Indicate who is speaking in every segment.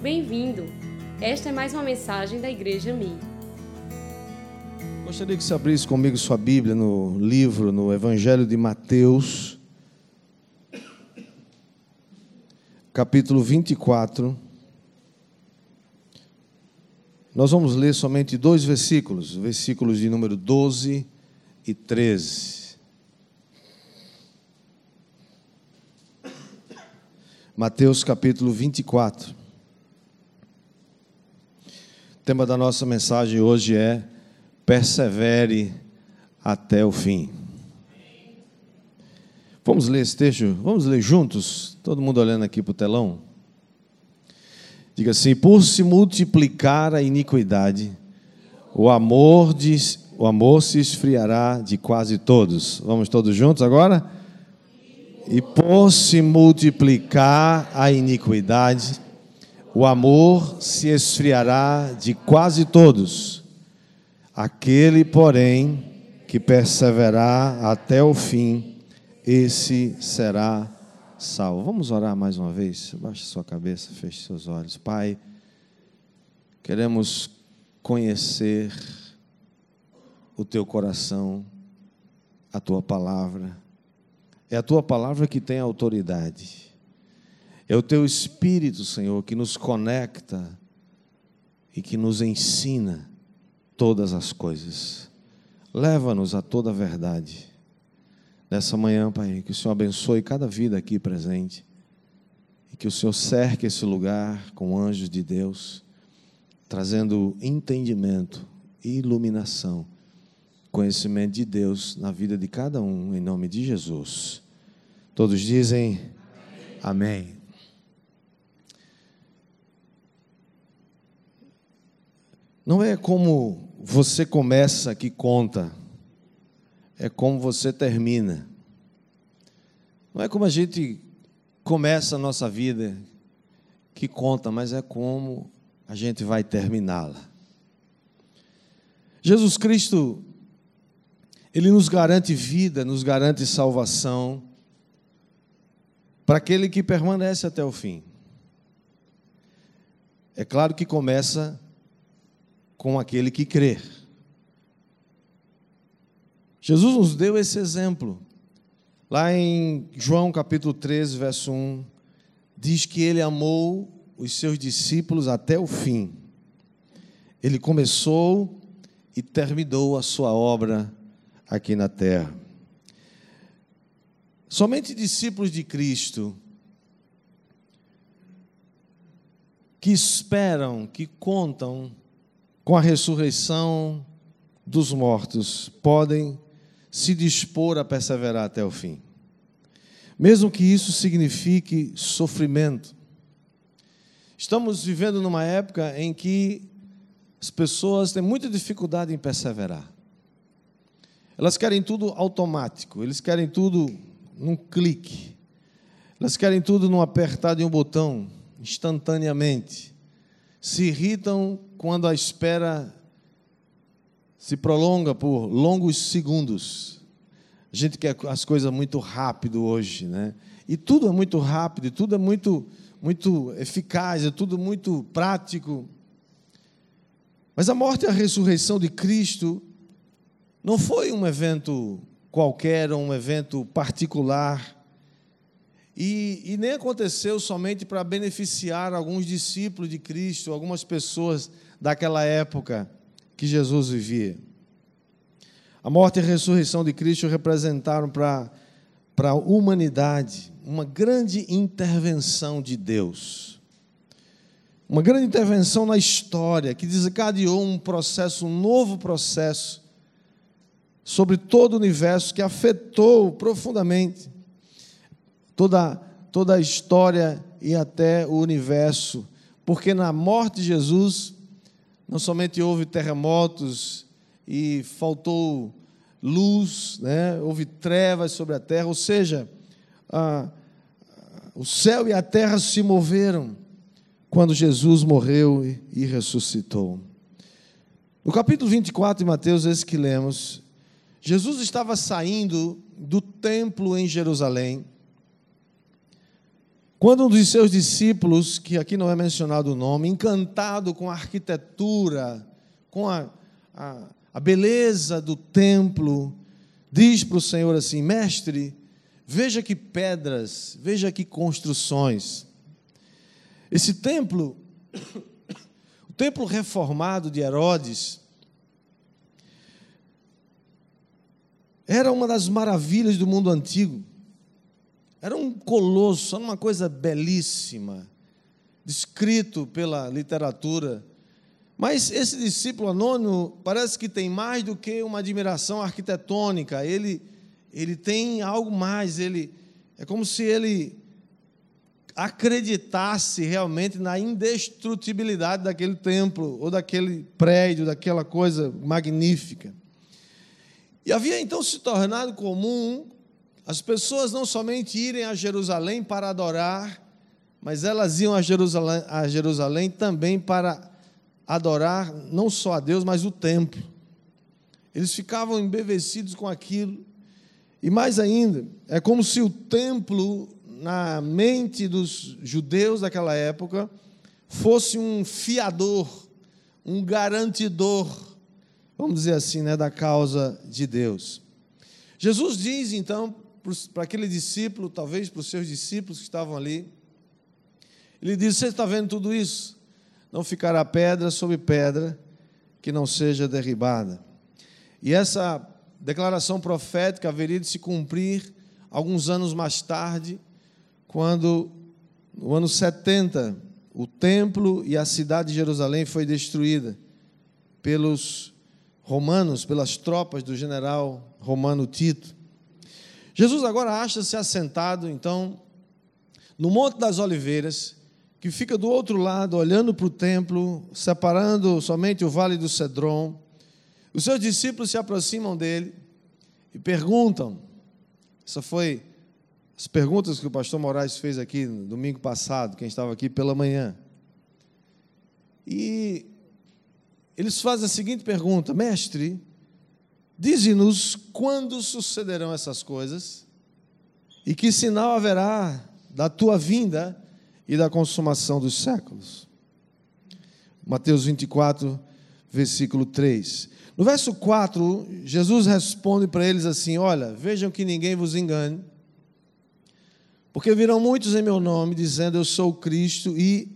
Speaker 1: Bem-vindo! Esta é mais uma mensagem da Igreja Mi.
Speaker 2: Gostaria que você abrisse comigo sua Bíblia no livro, no Evangelho de Mateus, capítulo 24. Nós vamos ler somente dois versículos, versículos de número 12 e 13. Mateus capítulo 24. O tema da nossa mensagem hoje é Persevere até o fim. Vamos ler esse texto? Vamos ler juntos? Todo mundo olhando aqui para o telão? Diga assim: por se multiplicar a iniquidade, o amor, de, o amor se esfriará de quase todos. Vamos todos juntos agora? E por se multiplicar a iniquidade, o amor se esfriará de quase todos. Aquele, porém, que perseverar até o fim, esse será salvo. Vamos orar mais uma vez? Baixe sua cabeça, feche seus olhos. Pai, queremos conhecer o teu coração, a tua palavra é a tua palavra que tem autoridade. É o teu espírito, Senhor, que nos conecta e que nos ensina todas as coisas. Leva-nos a toda a verdade. Nessa manhã, Pai, que o Senhor abençoe cada vida aqui presente e que o Senhor cerque esse lugar com anjos de Deus, trazendo entendimento iluminação conhecimento de Deus na vida de cada um, em nome de Jesus. Todos dizem amém. amém. Não é como você começa que conta, é como você termina. Não é como a gente começa a nossa vida que conta, mas é como a gente vai terminá-la. Jesus Cristo ele nos garante vida, nos garante salvação para aquele que permanece até o fim. É claro que começa com aquele que crê. Jesus nos deu esse exemplo. Lá em João capítulo 13, verso 1, diz que ele amou os seus discípulos até o fim. Ele começou e terminou a sua obra aqui na terra. Somente discípulos de Cristo que esperam, que contam com a ressurreição dos mortos, podem se dispor a perseverar até o fim. Mesmo que isso signifique sofrimento. Estamos vivendo numa época em que as pessoas têm muita dificuldade em perseverar. Elas querem tudo automático, eles querem tudo num clique. Elas querem tudo num apertar de um botão, instantaneamente. Se irritam quando a espera se prolonga por longos segundos. A gente quer as coisas muito rápido hoje, né? E tudo é muito rápido, tudo é muito muito eficaz, é tudo muito prático. Mas a morte e a ressurreição de Cristo não foi um evento qualquer, um evento particular. E, e nem aconteceu somente para beneficiar alguns discípulos de Cristo, algumas pessoas daquela época que Jesus vivia. A morte e a ressurreição de Cristo representaram para, a humanidade uma grande intervenção de Deus. Uma grande intervenção na história que desencadeou um processo, um novo processo sobre todo o universo que afetou profundamente toda, toda a história e até o universo, porque na morte de Jesus não somente houve terremotos e faltou luz, né? houve trevas sobre a terra, ou seja, a, o céu e a terra se moveram quando Jesus morreu e, e ressuscitou. No capítulo 24 de Mateus, esse que lemos, Jesus estava saindo do templo em Jerusalém Quando um dos seus discípulos, que aqui não é mencionado o nome, encantado com a arquitetura, com a, a, a beleza do templo, diz para o Senhor assim: Mestre, veja que pedras, veja que construções. Esse templo, o templo reformado de Herodes, era uma das maravilhas do mundo antigo. Era um colosso, era uma coisa belíssima, descrito pela literatura. Mas esse discípulo anônimo parece que tem mais do que uma admiração arquitetônica. Ele, ele tem algo mais. Ele é como se ele acreditasse realmente na indestrutibilidade daquele templo ou daquele prédio, daquela coisa magnífica. E havia então se tornado comum as pessoas não somente irem a Jerusalém para adorar, mas elas iam a Jerusalém, a Jerusalém também para adorar não só a Deus, mas o templo. Eles ficavam embevecidos com aquilo. E mais ainda, é como se o templo, na mente dos judeus daquela época, fosse um fiador, um garantidor, vamos dizer assim, né, da causa de Deus. Jesus diz então para aquele discípulo, talvez para os seus discípulos que estavam ali. Ele diz: Você está vendo tudo isso? Não ficará pedra sobre pedra que não seja derribada. E essa declaração profética haveria de se cumprir alguns anos mais tarde, quando, no ano 70, o templo e a cidade de Jerusalém foi destruída pelos romanos, pelas tropas do general romano Tito. Jesus agora acha-se assentado, então, no Monte das Oliveiras, que fica do outro lado, olhando para o templo, separando somente o vale do Cedron. Os seus discípulos se aproximam dele e perguntam. Essa foi as perguntas que o pastor Moraes fez aqui no domingo passado, quem estava aqui pela manhã. E eles fazem a seguinte pergunta: Mestre, Dize-nos quando sucederão essas coisas e que sinal haverá da tua vinda e da consumação dos séculos. Mateus 24, versículo 3. No verso 4, Jesus responde para eles assim: Olha, vejam que ninguém vos engane, porque virão muitos em meu nome, dizendo eu sou Cristo, e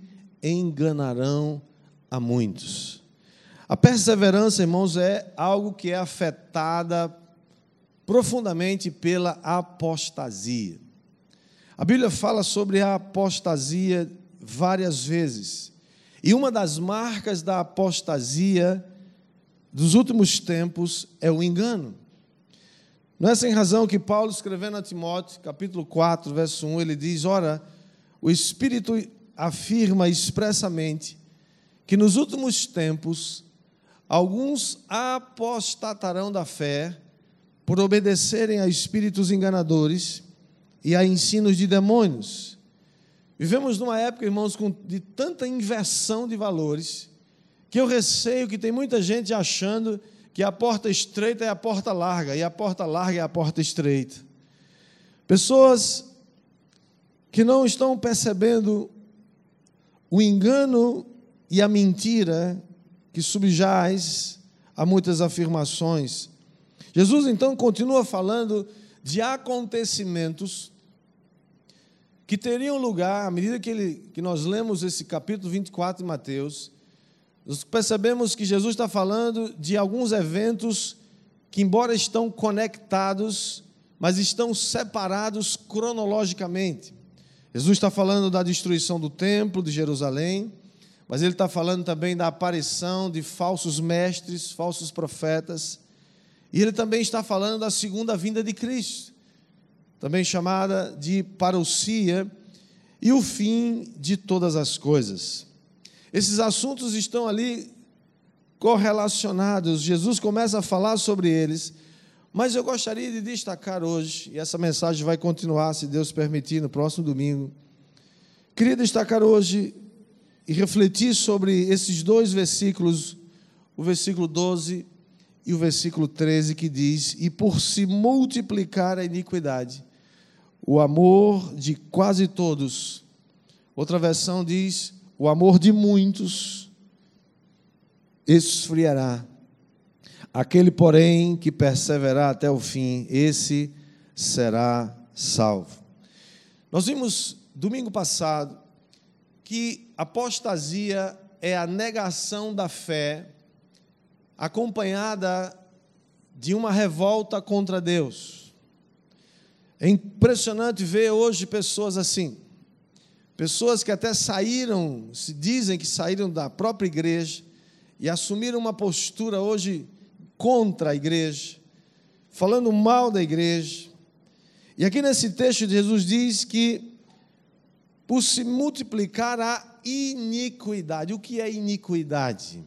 Speaker 2: enganarão a muitos. A perseverança, irmãos, é algo que é afetada profundamente pela apostasia. A Bíblia fala sobre a apostasia várias vezes. E uma das marcas da apostasia dos últimos tempos é o engano. Não é sem razão que Paulo, escrevendo a Timóteo, capítulo 4, verso 1, ele diz: Ora, o Espírito afirma expressamente que nos últimos tempos Alguns apostatarão da fé por obedecerem a espíritos enganadores e a ensinos de demônios. Vivemos numa época, irmãos, de tanta inversão de valores, que eu receio que tem muita gente achando que a porta estreita é a porta larga e a porta larga é a porta estreita. Pessoas que não estão percebendo o engano e a mentira que subjaz a muitas afirmações. Jesus então continua falando de acontecimentos que teriam lugar à medida que, ele, que nós lemos esse capítulo 24 de Mateus. Nós percebemos que Jesus está falando de alguns eventos que, embora estão conectados, mas estão separados cronologicamente. Jesus está falando da destruição do templo de Jerusalém, mas ele está falando também da aparição de falsos mestres, falsos profetas. E ele também está falando da segunda vinda de Cristo, também chamada de parousia, e o fim de todas as coisas. Esses assuntos estão ali correlacionados. Jesus começa a falar sobre eles, mas eu gostaria de destacar hoje, e essa mensagem vai continuar, se Deus permitir, no próximo domingo. Queria destacar hoje e refletir sobre esses dois versículos, o versículo 12 e o versículo 13, que diz: E por se multiplicar a iniquidade, o amor de quase todos Outra versão diz: o amor de muitos esfriará. Aquele, porém, que perseverar até o fim, esse será salvo. Nós vimos domingo passado que apostasia é a negação da fé acompanhada de uma revolta contra Deus. É impressionante ver hoje pessoas assim, pessoas que até saíram, se dizem que saíram da própria igreja e assumiram uma postura hoje contra a igreja, falando mal da igreja. E aqui nesse texto Jesus diz que por se multiplicar a iniquidade. O que é iniquidade?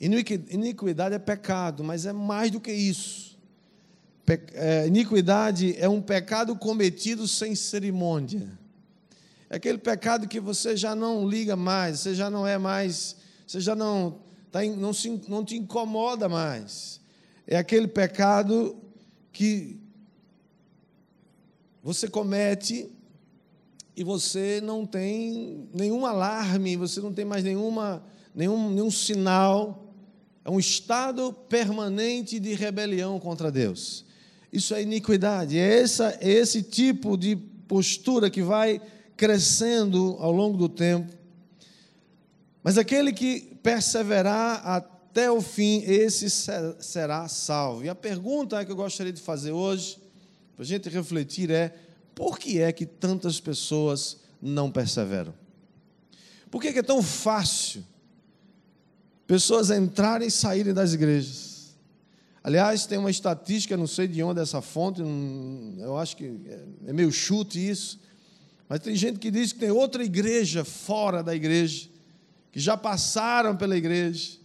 Speaker 2: Iniquidade é pecado, mas é mais do que isso. É, iniquidade é um pecado cometido sem cerimônia. É aquele pecado que você já não liga mais, você já não é mais, você já não, tá, não, se, não te incomoda mais. É aquele pecado que você comete e você não tem nenhum alarme, você não tem mais nenhuma, nenhum, nenhum sinal. É um estado permanente de rebelião contra Deus. Isso é iniquidade. É, essa, é esse tipo de postura que vai crescendo ao longo do tempo. Mas aquele que perseverar até o fim, esse será salvo. E a pergunta que eu gostaria de fazer hoje, para a gente refletir, é: por que é que tantas pessoas não perseveram? Por que é tão fácil pessoas entrarem e saírem das igrejas? Aliás, tem uma estatística, não sei de onde é essa fonte, eu acho que é meio chute isso, mas tem gente que diz que tem outra igreja fora da igreja, que já passaram pela igreja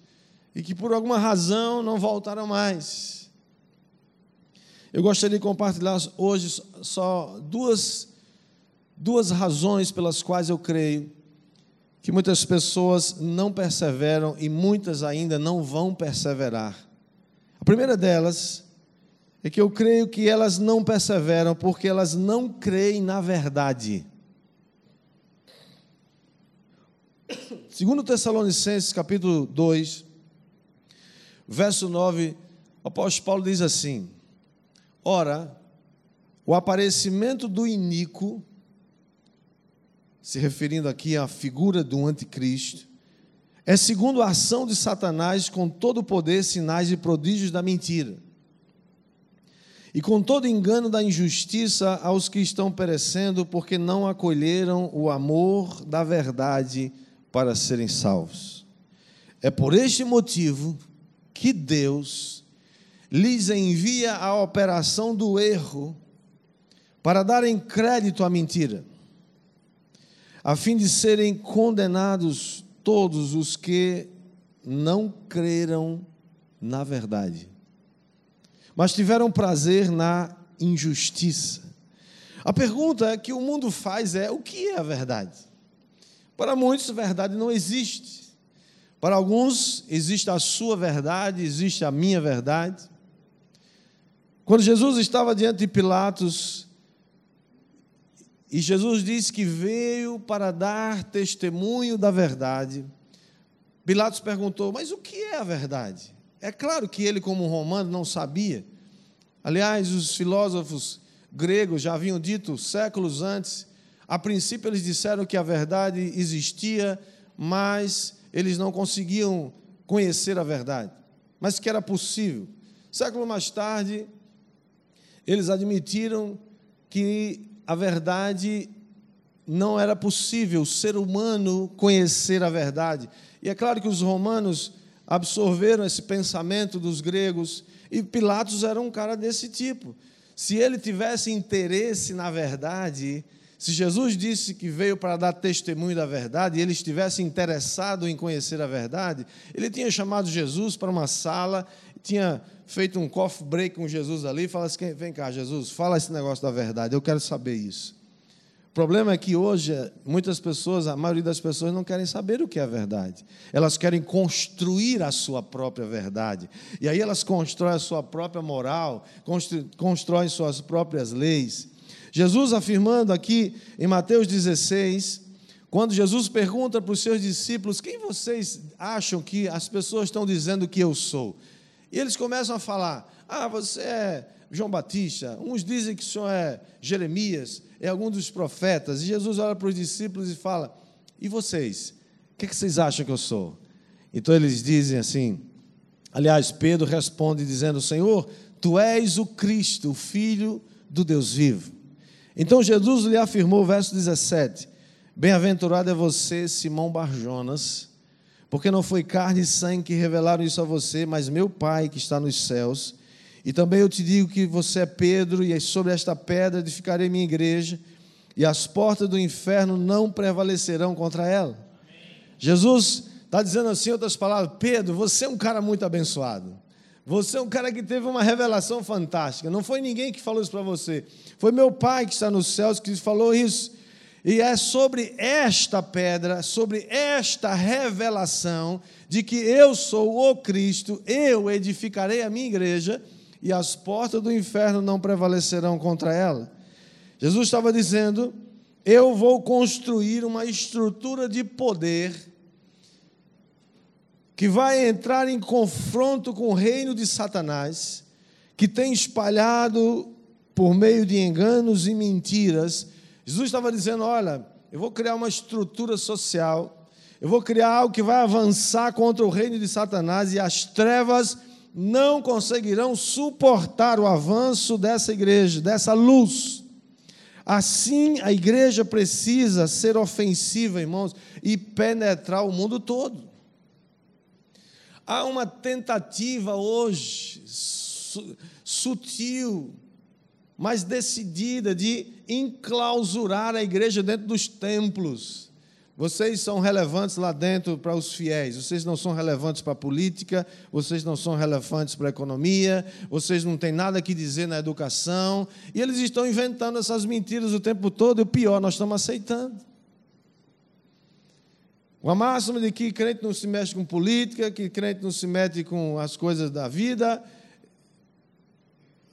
Speaker 2: e que por alguma razão não voltaram mais. Eu gostaria de compartilhar hoje só duas, duas razões pelas quais eu creio que muitas pessoas não perseveram e muitas ainda não vão perseverar. A primeira delas é que eu creio que elas não perseveram porque elas não creem na verdade. Segundo Tessalonicenses, capítulo 2, verso 9, o apóstolo Paulo diz assim: Ora, o aparecimento do iníquo, se referindo aqui à figura do anticristo, é segundo a ação de Satanás com todo o poder, sinais e prodígios da mentira. E com todo engano da injustiça aos que estão perecendo, porque não acolheram o amor da verdade para serem salvos. É por este motivo que Deus lhes envia a operação do erro para darem crédito à mentira, a fim de serem condenados todos os que não creram na verdade, mas tiveram prazer na injustiça. A pergunta que o mundo faz é: o que é a verdade? Para muitos, a verdade não existe. Para alguns, existe a sua verdade, existe a minha verdade. Quando Jesus estava diante de Pilatos, e Jesus disse que veio para dar testemunho da verdade, Pilatos perguntou: Mas o que é a verdade? É claro que ele, como romano, não sabia. Aliás, os filósofos gregos já haviam dito séculos antes. A princípio, eles disseram que a verdade existia, mas eles não conseguiam conhecer a verdade, mas que era possível. Século mais tarde, eles admitiram que a verdade não era possível o ser humano conhecer a verdade. E é claro que os romanos absorveram esse pensamento dos gregos e Pilatos era um cara desse tipo. Se ele tivesse interesse na verdade, se Jesus disse que veio para dar testemunho da verdade e ele estivesse interessado em conhecer a verdade, ele tinha chamado Jesus para uma sala, tinha feito um coffee break com Jesus ali e fala assim: vem cá, Jesus, fala esse negócio da verdade, eu quero saber isso. O problema é que hoje muitas pessoas, a maioria das pessoas não querem saber o que é a verdade. Elas querem construir a sua própria verdade. E aí elas constroem a sua própria moral, constroem suas próprias leis. Jesus afirmando aqui em Mateus 16, Quando Jesus pergunta para os seus discípulos: Quem vocês acham que as pessoas estão dizendo que eu sou? E eles começam a falar: Ah, você é João Batista. Uns dizem que o senhor é Jeremias, é algum dos profetas. E Jesus olha para os discípulos e fala: E vocês? O que, é que vocês acham que eu sou? Então eles dizem assim. Aliás, Pedro responde dizendo: Senhor, tu és o Cristo, o Filho do Deus vivo. Então Jesus lhe afirmou, verso 17: Bem-aventurado é você, Simão Barjonas, porque não foi carne e sangue que revelaram isso a você, mas meu Pai que está nos céus. E também eu te digo que você é Pedro, e sobre esta pedra edificarei minha igreja, e as portas do inferno não prevalecerão contra ela. Amém. Jesus está dizendo assim, outras palavras, Pedro, você é um cara muito abençoado. Você é um cara que teve uma revelação fantástica. Não foi ninguém que falou isso para você. Foi meu pai que está nos céus que falou isso. E é sobre esta pedra, sobre esta revelação de que eu sou o Cristo, eu edificarei a minha igreja e as portas do inferno não prevalecerão contra ela. Jesus estava dizendo: Eu vou construir uma estrutura de poder que vai entrar em confronto com o reino de Satanás, que tem espalhado por meio de enganos e mentiras. Jesus estava dizendo: Olha, eu vou criar uma estrutura social, eu vou criar algo que vai avançar contra o reino de Satanás e as trevas não conseguirão suportar o avanço dessa igreja, dessa luz. Assim, a igreja precisa ser ofensiva, irmãos, e penetrar o mundo todo. Há uma tentativa hoje, sutil, mas decidida, de enclausurar a igreja dentro dos templos. Vocês são relevantes lá dentro para os fiéis. Vocês não são relevantes para a política, vocês não são relevantes para a economia, vocês não têm nada que dizer na educação. E eles estão inventando essas mentiras o tempo todo, e o pior, nós estamos aceitando. Com a máxima de que crente não se mexe com política, que crente não se mete com as coisas da vida.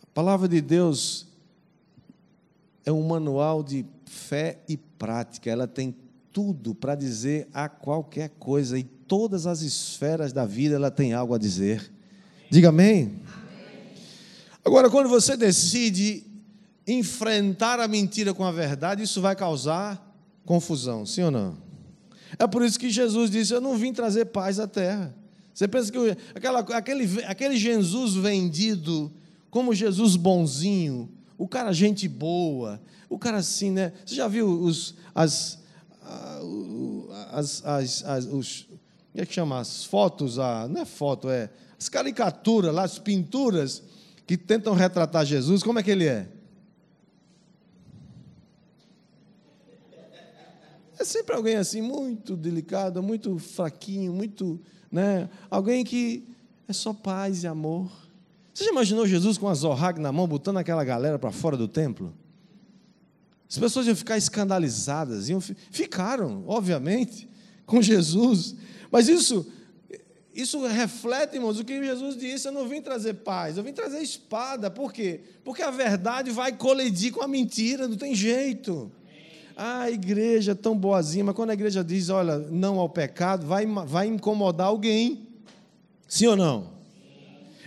Speaker 2: A palavra de Deus é um manual de fé e prática, ela tem tudo para dizer a qualquer coisa, e todas as esferas da vida ela tem algo a dizer. Diga amém. Agora, quando você decide enfrentar a mentira com a verdade, isso vai causar confusão, sim ou não? É por isso que Jesus disse: Eu não vim trazer paz à terra. Você pensa que aquela, aquele, aquele Jesus vendido como Jesus bonzinho, o cara gente boa, o cara assim, né? Você já viu os, as, as, as, as, os, como é que chama? As fotos, a, não é foto, é as caricaturas lá, as pinturas que tentam retratar Jesus, como é que ele é? É sempre alguém assim, muito delicado, muito fraquinho, muito, né? Alguém que é só paz e amor. Você já imaginou Jesus com a zorraga na mão, botando aquela galera para fora do templo? As pessoas iam ficar escandalizadas, iam, ficaram, obviamente, com Jesus. Mas isso, isso reflete, irmãos, o que Jesus disse: eu não vim trazer paz, eu vim trazer espada. Por quê? Porque a verdade vai colidir com a mentira, não tem jeito. Ah, a igreja é tão boazinha, mas quando a igreja diz, olha, não ao pecado, vai, vai incomodar alguém. Sim ou não?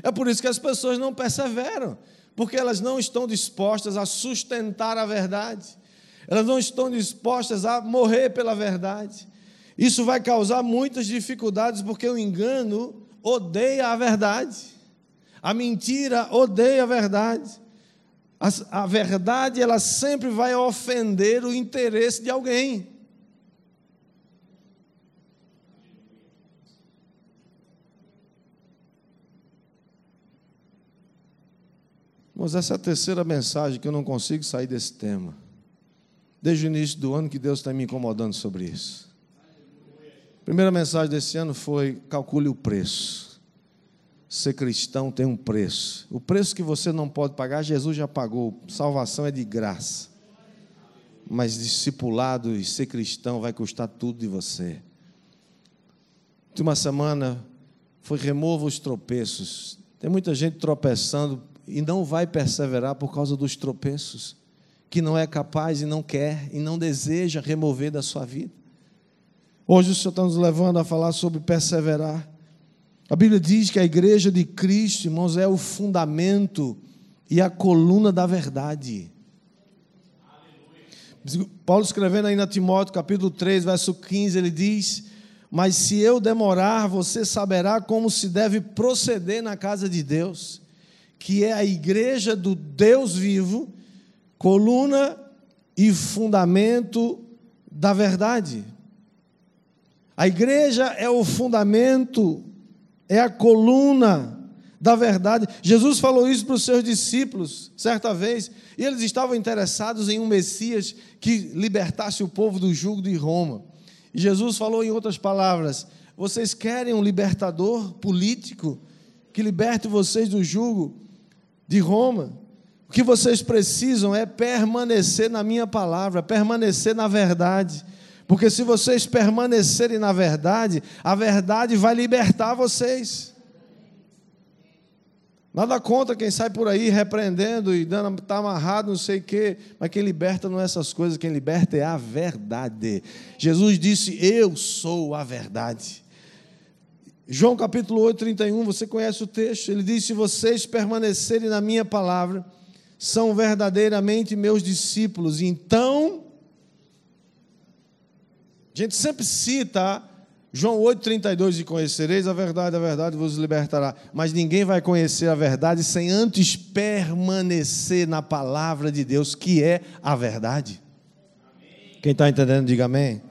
Speaker 2: É por isso que as pessoas não perseveram porque elas não estão dispostas a sustentar a verdade, elas não estão dispostas a morrer pela verdade. Isso vai causar muitas dificuldades, porque o engano odeia a verdade, a mentira odeia a verdade. A, a verdade, ela sempre vai ofender o interesse de alguém. Mas essa é a terceira mensagem que eu não consigo sair desse tema. Desde o início do ano que Deus está me incomodando sobre isso. A primeira mensagem desse ano foi: calcule o preço. Ser cristão tem um preço. O preço que você não pode pagar, Jesus já pagou. Salvação é de graça. Mas discipulado e ser cristão vai custar tudo de você. Última semana foi remova os tropeços. Tem muita gente tropeçando e não vai perseverar por causa dos tropeços, que não é capaz e não quer e não deseja remover da sua vida. Hoje o Senhor está nos levando a falar sobre perseverar. A Bíblia diz que a igreja de Cristo, irmãos, é o fundamento e a coluna da verdade. Paulo escrevendo aí na Timóteo, capítulo 3, verso 15, ele diz: Mas se eu demorar, você saberá como se deve proceder na casa de Deus, que é a igreja do Deus vivo, coluna e fundamento da verdade. A igreja é o fundamento, é a coluna da verdade. Jesus falou isso para os seus discípulos, certa vez, e eles estavam interessados em um Messias que libertasse o povo do jugo de Roma. E Jesus falou em outras palavras: vocês querem um libertador político que liberte vocês do jugo de Roma? O que vocês precisam é permanecer na minha palavra, permanecer na verdade. Porque se vocês permanecerem na verdade, a verdade vai libertar vocês. Nada contra quem sai por aí repreendendo e dando, está amarrado, não sei o quê, mas quem liberta não é essas coisas, quem liberta é a verdade. Jesus disse: Eu sou a verdade. João capítulo 8, 31, você conhece o texto, ele diz: Se vocês permanecerem na minha palavra, são verdadeiramente meus discípulos, então. A gente sempre cita João 8,32: E conhecereis a verdade, a verdade vos libertará. Mas ninguém vai conhecer a verdade sem antes permanecer na palavra de Deus, que é a verdade. Amém. Quem está entendendo, diga amém. amém.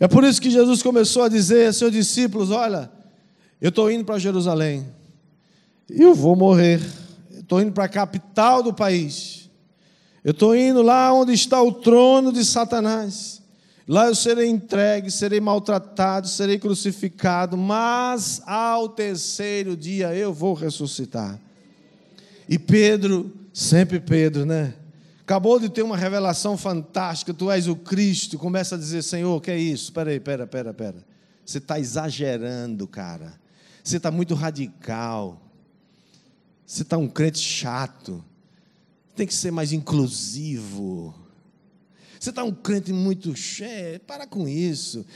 Speaker 2: É por isso que Jesus começou a dizer a seus discípulos: Olha, eu estou indo para Jerusalém, eu vou morrer. Estou indo para a capital do país. Eu estou indo lá onde está o trono de Satanás. Lá eu serei entregue, serei maltratado, serei crucificado, mas ao terceiro dia eu vou ressuscitar. E Pedro, sempre Pedro, né? Acabou de ter uma revelação fantástica, tu és o Cristo, começa a dizer, Senhor, o que é isso? Peraí, pera, pera, pera. Você está exagerando, cara. Você está muito radical. Você está um crente chato. Tem que ser mais inclusivo. Você está um crente muito cheio, para com isso.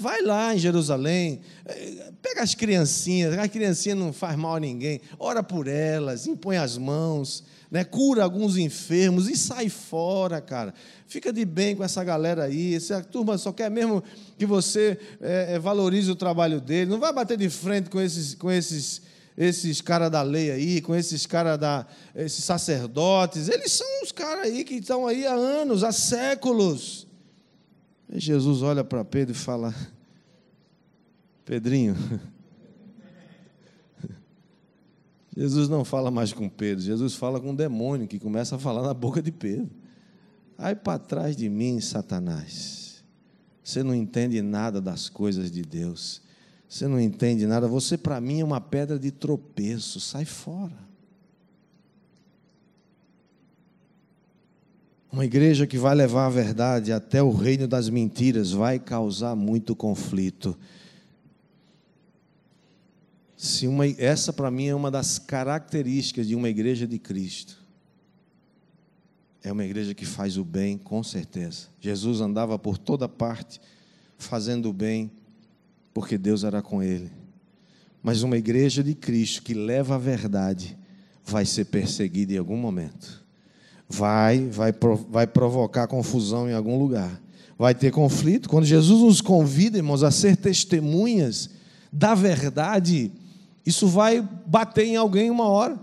Speaker 2: Vai lá em Jerusalém, eh, pega as criancinhas, as criancinhas não faz mal a ninguém, ora por elas, impõe as mãos, né? cura alguns enfermos e sai fora, cara. Fica de bem com essa galera aí. Essa turma só quer mesmo que você é, valorize o trabalho dele. Não vai bater de frente com esses, com esses esses caras da lei aí, com esses caras da. esses sacerdotes, eles são os caras aí que estão aí há anos, há séculos. E Jesus olha para Pedro e fala: Pedrinho. Jesus não fala mais com Pedro, Jesus fala com o demônio que começa a falar na boca de Pedro. Aí para trás de mim, Satanás. Você não entende nada das coisas de Deus. Você não entende nada. Você, para mim, é uma pedra de tropeço. Sai fora. Uma igreja que vai levar a verdade até o reino das mentiras vai causar muito conflito. Se uma, essa, para mim, é uma das características de uma igreja de Cristo. É uma igreja que faz o bem, com certeza. Jesus andava por toda parte fazendo o bem porque Deus era com ele. Mas uma igreja de Cristo que leva a verdade vai ser perseguida em algum momento. Vai, vai, vai provocar confusão em algum lugar. Vai ter conflito. Quando Jesus nos convida, irmãos, a ser testemunhas da verdade, isso vai bater em alguém uma hora.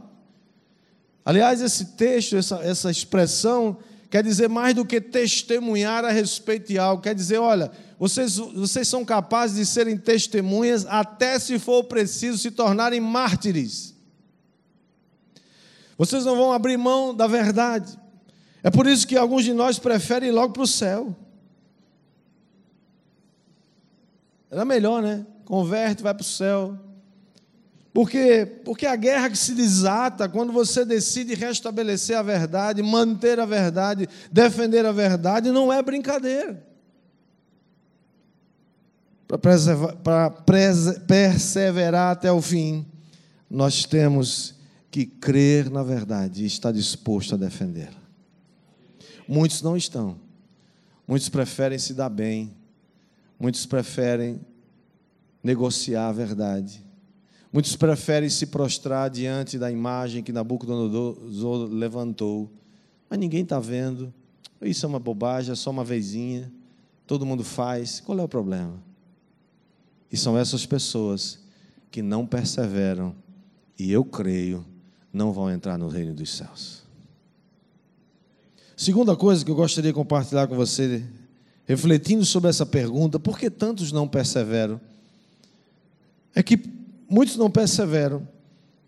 Speaker 2: Aliás, esse texto, essa, essa expressão, quer dizer mais do que testemunhar a respeito de algo. Quer dizer, olha, vocês, vocês são capazes de serem testemunhas, até se for preciso se tornarem mártires. Vocês não vão abrir mão da verdade. É por isso que alguns de nós preferem ir logo para o céu. Era melhor, né? Converte, vai para o céu. Porque, porque a guerra que se desata quando você decide restabelecer a verdade, manter a verdade, defender a verdade, não é brincadeira para perseverar até o fim, nós temos que crer na verdade e estar disposto a defendê-la. Muitos não estão. Muitos preferem se dar bem. muitos preferem negociar a verdade. Muitos preferem se prostrar diante da imagem que Nabucodonosor levantou. Mas ninguém está vendo. Isso é uma bobagem, é só uma vezinha. Todo mundo faz. Qual é o problema? E são essas pessoas que não perseveram e eu creio não vão entrar no reino dos céus. Segunda coisa que eu gostaria de compartilhar com você, refletindo sobre essa pergunta, por que tantos não perseveram? É que muitos não perseveram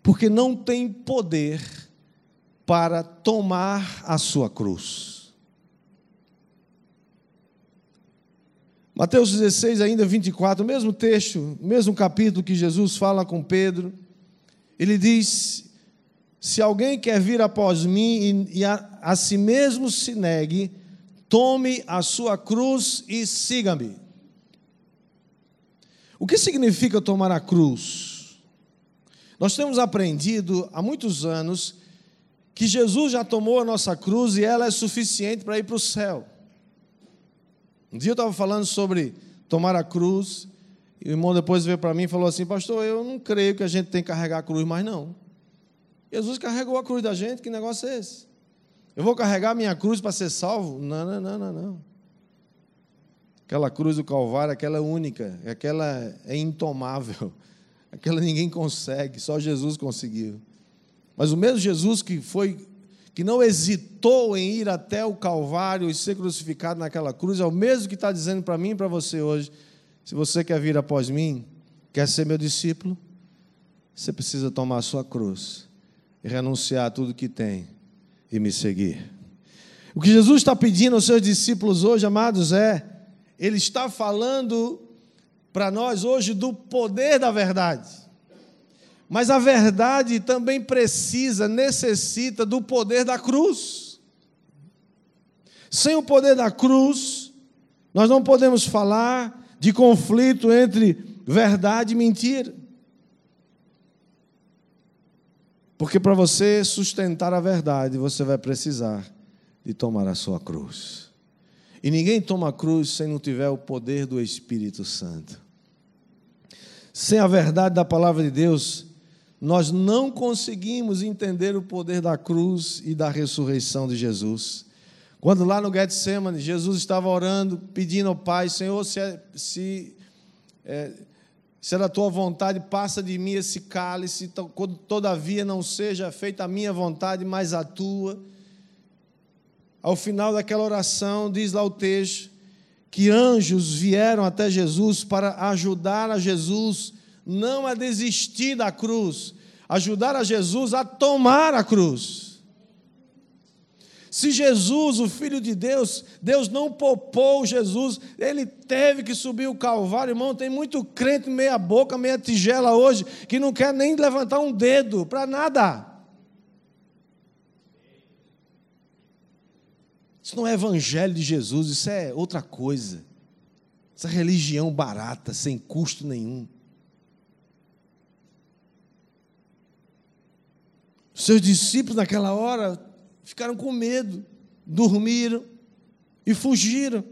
Speaker 2: porque não têm poder para tomar a sua cruz. Mateus 16, ainda 24, o mesmo texto, mesmo capítulo que Jesus fala com Pedro, ele diz: Se alguém quer vir após mim e, e a, a si mesmo se negue, tome a sua cruz e siga-me. O que significa tomar a cruz? Nós temos aprendido há muitos anos que Jesus já tomou a nossa cruz e ela é suficiente para ir para o céu. Um dia eu estava falando sobre tomar a cruz, e o irmão depois veio para mim e falou assim: Pastor, eu não creio que a gente tem que carregar a cruz mais, não. Jesus carregou a cruz da gente, que negócio é esse? Eu vou carregar minha cruz para ser salvo? Não, não, não, não, não. Aquela cruz do Calvário, aquela é única, aquela é intomável, aquela ninguém consegue, só Jesus conseguiu. Mas o mesmo Jesus que foi que não hesitou em ir até o Calvário e ser crucificado naquela cruz, é o mesmo que está dizendo para mim e para você hoje. Se você quer vir após mim, quer ser meu discípulo, você precisa tomar a sua cruz e renunciar a tudo que tem e me seguir. O que Jesus está pedindo aos seus discípulos hoje, amados, é: Ele está falando para nós hoje do poder da verdade. Mas a verdade também precisa, necessita do poder da cruz. Sem o poder da cruz, nós não podemos falar de conflito entre verdade e mentira. Porque para você sustentar a verdade, você vai precisar de tomar a sua cruz. E ninguém toma a cruz sem não tiver o poder do Espírito Santo. Sem a verdade da palavra de Deus, nós não conseguimos entender o poder da cruz e da ressurreição de Jesus. Quando lá no Getsemane, Jesus estava orando, pedindo ao Pai, Senhor, se, é, se, é, se era a tua vontade, passa de mim esse cálice, todavia não seja feita a minha vontade, mas a tua. Ao final daquela oração, diz lá o texto, que anjos vieram até Jesus para ajudar a Jesus não a desistir da cruz, ajudar a Jesus a tomar a cruz. Se Jesus, o Filho de Deus, Deus não poupou Jesus, ele teve que subir o Calvário, irmão. Tem muito crente meia boca, meia tigela hoje, que não quer nem levantar um dedo para nada. Isso não é evangelho de Jesus, isso é outra coisa. Essa religião barata, sem custo nenhum. Seus discípulos, naquela hora, ficaram com medo, dormiram e fugiram.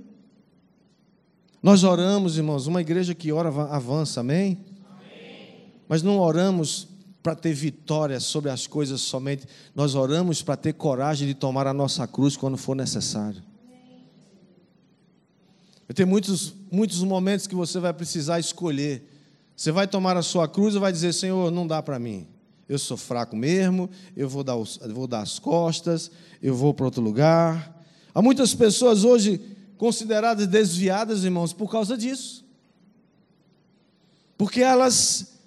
Speaker 2: Nós oramos, irmãos, uma igreja que ora avança, amém? amém. Mas não oramos para ter vitória sobre as coisas somente, nós oramos para ter coragem de tomar a nossa cruz quando for necessário. Vai ter muitos, muitos momentos que você vai precisar escolher. Você vai tomar a sua cruz e vai dizer: Senhor, não dá para mim eu sou fraco mesmo, eu vou dar, os, vou dar as costas, eu vou para outro lugar. Há muitas pessoas hoje consideradas desviadas, irmãos, por causa disso. Porque elas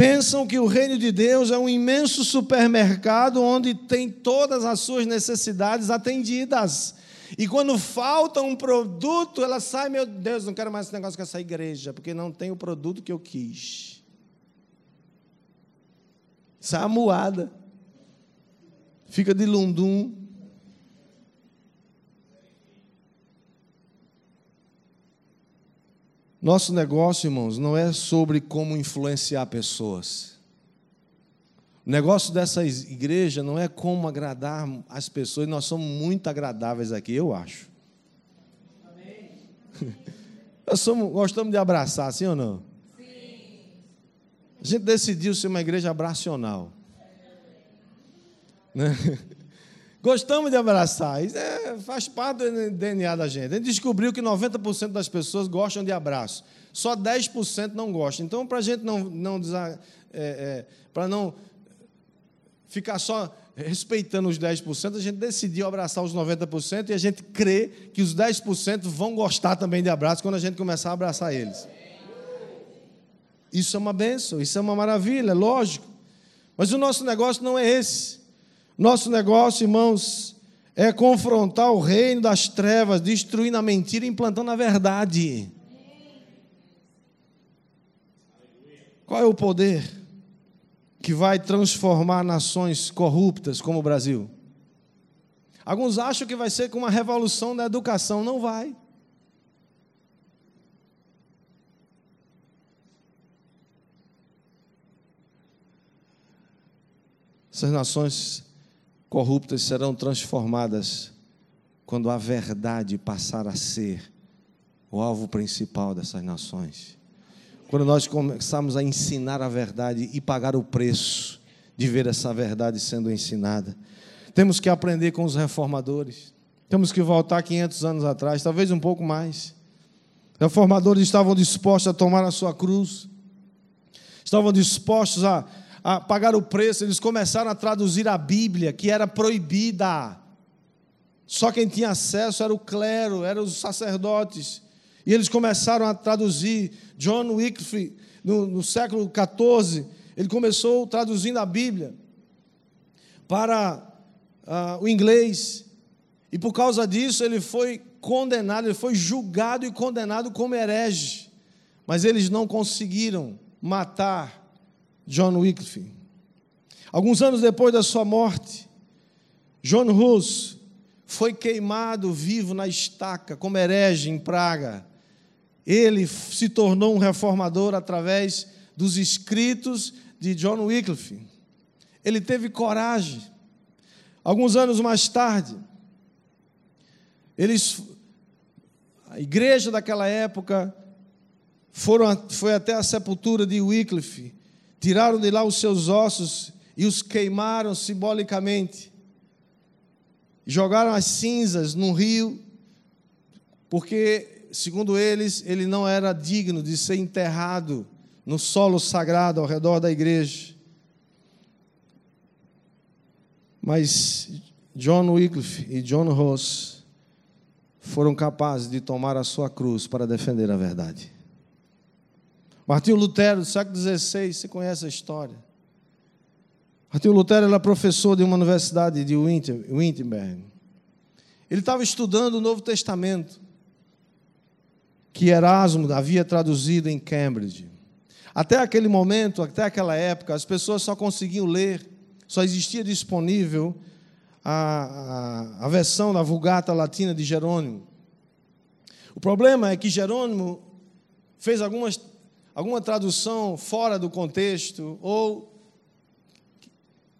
Speaker 2: pensam que o reino de Deus é um imenso supermercado onde tem todas as suas necessidades atendidas. E quando falta um produto, ela sai, meu Deus, não quero mais esse negócio com essa igreja, porque não tem o produto que eu quis. Sai moada. Fica de lundum. Nosso negócio, irmãos, não é sobre como influenciar pessoas. O negócio dessa igreja não é como agradar as pessoas. Nós somos muito agradáveis aqui, eu acho. Nós somos, gostamos de abraçar, sim ou não? Sim. A gente decidiu ser uma igreja abracional. Né? Gostamos de abraçar, isso é, faz parte do DNA da gente. A gente descobriu que 90% das pessoas gostam de abraço, só 10% não gostam. Então, para a gente não, não, é, é, para não ficar só respeitando os 10%, a gente decidiu abraçar os 90% e a gente crê que os 10% vão gostar também de abraço quando a gente começar a abraçar eles. Isso é uma benção, isso é uma maravilha, lógico. Mas o nosso negócio não é esse. Nosso negócio, irmãos, é confrontar o reino das trevas, destruindo a mentira e implantando a verdade. Qual é o poder que vai transformar nações corruptas como o Brasil? Alguns acham que vai ser com uma revolução da educação. Não vai. Essas nações corruptas serão transformadas quando a verdade passar a ser o alvo principal dessas nações. Quando nós começarmos a ensinar a verdade e pagar o preço de ver essa verdade sendo ensinada. Temos que aprender com os reformadores. Temos que voltar 500 anos atrás, talvez um pouco mais. Reformadores estavam dispostos a tomar a sua cruz, estavam dispostos a a pagar o preço, eles começaram a traduzir a Bíblia, que era proibida. Só quem tinha acesso era o clero, eram os sacerdotes. E eles começaram a traduzir. John Wycliffe, no, no século XIV, ele começou traduzindo a Bíblia para uh, o inglês. E por causa disso ele foi condenado, ele foi julgado e condenado como herege. Mas eles não conseguiram matar John Wycliffe. Alguns anos depois da sua morte, John Hus foi queimado vivo na estaca como herege em Praga. Ele se tornou um reformador através dos escritos de John Wycliffe. Ele teve coragem. Alguns anos mais tarde, eles, a igreja daquela época foram, foi até a sepultura de Wycliffe tiraram de lá os seus ossos e os queimaram simbolicamente. Jogaram as cinzas no rio, porque, segundo eles, ele não era digno de ser enterrado no solo sagrado ao redor da igreja. Mas John Wycliffe e John Ross foram capazes de tomar a sua cruz para defender a verdade. Martinho Lutero, do século XVI, você conhece a história. Martinho Lutero era professor de uma universidade de Wittenberg. Ele estava estudando o Novo Testamento, que Erasmo havia traduzido em Cambridge. Até aquele momento, até aquela época, as pessoas só conseguiam ler, só existia disponível a, a, a versão da Vulgata Latina de Jerônimo. O problema é que Jerônimo fez algumas alguma tradução fora do contexto, ou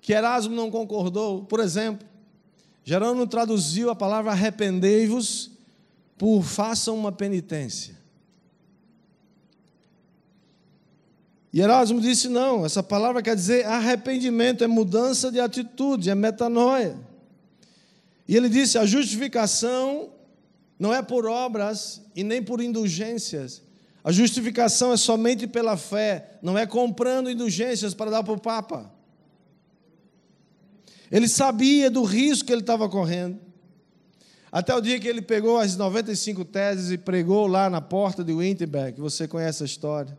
Speaker 2: que Erasmo não concordou. Por exemplo, Jerônimo traduziu a palavra arrependei-vos por façam uma penitência. E Erasmo disse: não, essa palavra quer dizer arrependimento, é mudança de atitude, é metanoia. E ele disse: a justificação não é por obras e nem por indulgências, a justificação é somente pela fé, não é comprando indulgências para dar para o Papa. Ele sabia do risco que ele estava correndo. Até o dia que ele pegou as 95 teses e pregou lá na porta de Wittenberg, você conhece a história.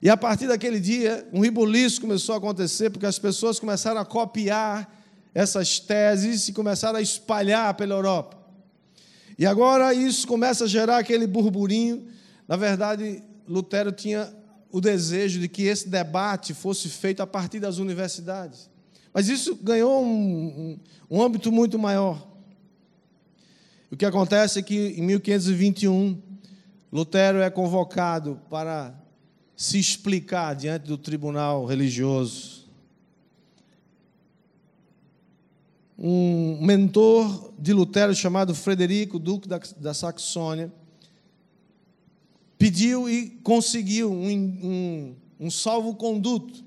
Speaker 2: E a partir daquele dia, um ribuliço começou a acontecer, porque as pessoas começaram a copiar essas teses e começaram a espalhar pela Europa. E agora isso começa a gerar aquele burburinho na verdade, Lutero tinha o desejo de que esse debate fosse feito a partir das universidades. Mas isso ganhou um, um, um âmbito muito maior. O que acontece é que em 1521, Lutero é convocado para se explicar diante do tribunal religioso. Um mentor de Lutero chamado Frederico, duque da, da Saxônia, pediu e conseguiu um, um, um salvo-conduto.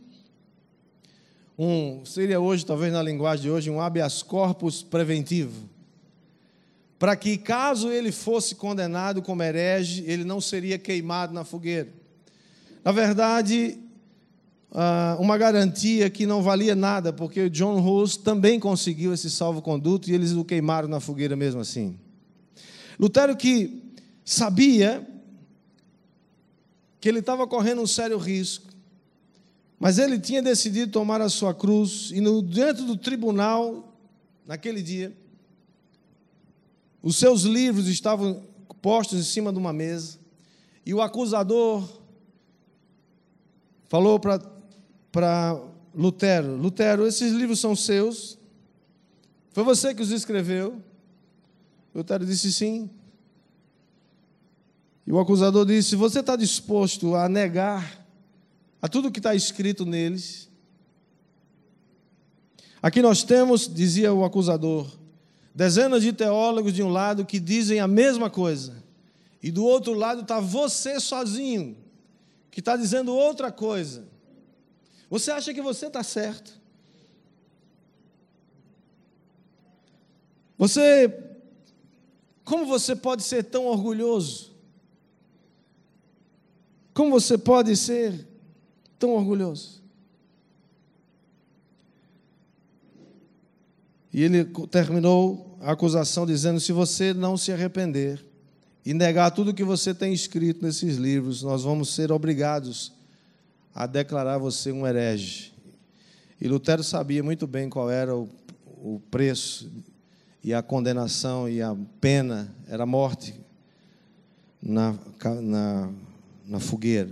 Speaker 2: Um, seria hoje, talvez na linguagem de hoje, um habeas corpus preventivo. Para que, caso ele fosse condenado como herege, ele não seria queimado na fogueira. Na verdade, ah, uma garantia que não valia nada, porque John Rose também conseguiu esse salvo-conduto e eles o queimaram na fogueira mesmo assim. Lutero que sabia que ele estava correndo um sério risco, mas ele tinha decidido tomar a sua cruz e no, dentro do tribunal, naquele dia, os seus livros estavam postos em cima de uma mesa e o acusador falou para Lutero: Lutero, esses livros são seus? Foi você que os escreveu? Lutero disse sim. E o acusador disse: Você está disposto a negar a tudo que está escrito neles? Aqui nós temos, dizia o acusador, dezenas de teólogos de um lado que dizem a mesma coisa, e do outro lado está você sozinho, que está dizendo outra coisa. Você acha que você está certo? Você, como você pode ser tão orgulhoso? Como você pode ser tão orgulhoso? E ele terminou a acusação dizendo: se você não se arrepender e negar tudo que você tem escrito nesses livros, nós vamos ser obrigados a declarar você um herege. E Lutero sabia muito bem qual era o, o preço e a condenação e a pena era morte na, na na fogueira.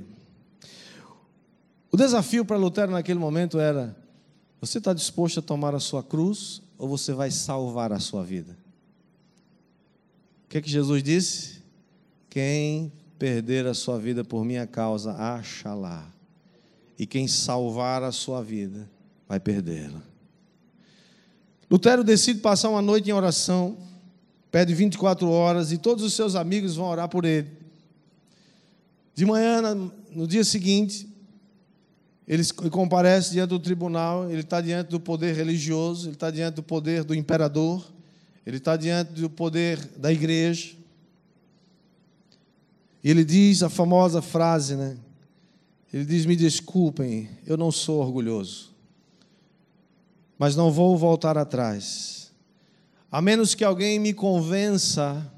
Speaker 2: O desafio para Lutero naquele momento era: você está disposto a tomar a sua cruz ou você vai salvar a sua vida? O que, é que Jesus disse? Quem perder a sua vida por minha causa, acha lá. E quem salvar a sua vida, vai perdê-la. Lutero decide passar uma noite em oração, pede 24 horas e todos os seus amigos vão orar por ele. De manhã, no dia seguinte, ele comparece diante do tribunal, ele está diante do poder religioso, ele está diante do poder do imperador, ele está diante do poder da igreja. E ele diz a famosa frase, né? Ele diz: Me desculpem, eu não sou orgulhoso, mas não vou voltar atrás, a menos que alguém me convença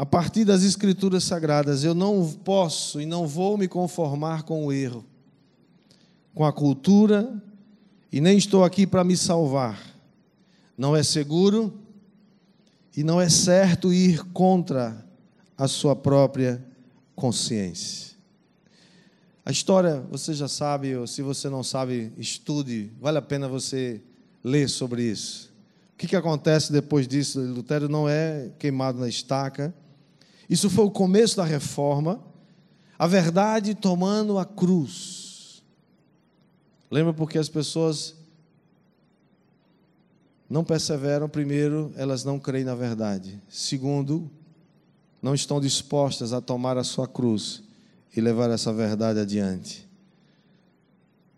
Speaker 2: a partir das Escrituras Sagradas, eu não posso e não vou me conformar com o erro, com a cultura, e nem estou aqui para me salvar. Não é seguro e não é certo ir contra a sua própria consciência. A história, você já sabe, ou se você não sabe, estude, vale a pena você ler sobre isso. O que, que acontece depois disso? Lutero não é queimado na estaca, isso foi o começo da reforma. A verdade tomando a cruz. Lembra porque as pessoas não perseveram, primeiro, elas não creem na verdade. Segundo, não estão dispostas a tomar a sua cruz e levar essa verdade adiante.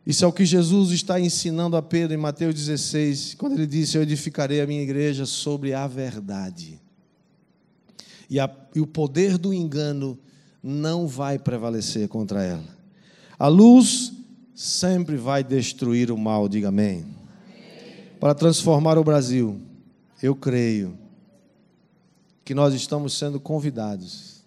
Speaker 2: Isso é o que Jesus está ensinando a Pedro em Mateus 16, quando ele disse: Eu edificarei a minha igreja sobre a verdade e, a, e o poder do engano não vai prevalecer contra ela. A luz sempre vai destruir o mal, diga amém. amém. Para transformar o Brasil, eu creio que nós estamos sendo convidados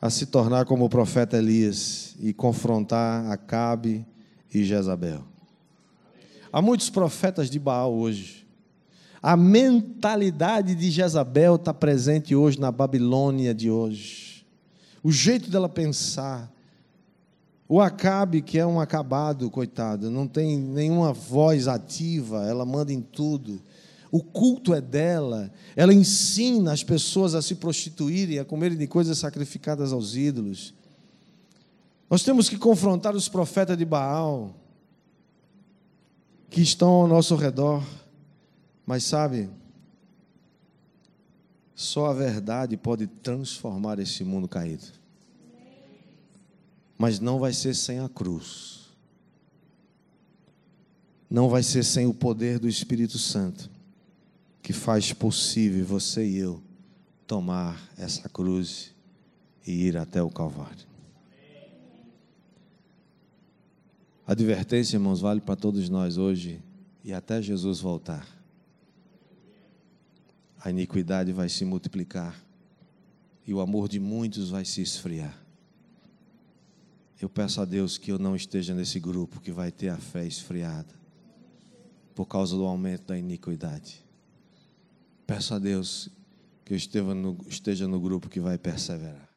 Speaker 2: a se tornar como o profeta Elias e confrontar Acabe e Jezabel. Há muitos profetas de Baal hoje a mentalidade de Jezabel está presente hoje na Babilônia de hoje. O jeito dela pensar. O Acabe, que é um acabado, coitado, não tem nenhuma voz ativa, ela manda em tudo. O culto é dela, ela ensina as pessoas a se prostituírem, a comerem de coisas sacrificadas aos ídolos. Nós temos que confrontar os profetas de Baal, que estão ao nosso redor. Mas sabe, Só a verdade pode transformar esse mundo caído. Mas não vai ser sem a cruz. Não vai ser sem o poder do Espírito Santo, que faz possível você e eu tomar essa cruz e ir até o Calvário. A advertência, irmãos, vale para todos nós hoje e até Jesus voltar. A iniquidade vai se multiplicar e o amor de muitos vai se esfriar. Eu peço a Deus que eu não esteja nesse grupo que vai ter a fé esfriada por causa do aumento da iniquidade. Peço a Deus que eu esteja no, esteja no grupo que vai perseverar.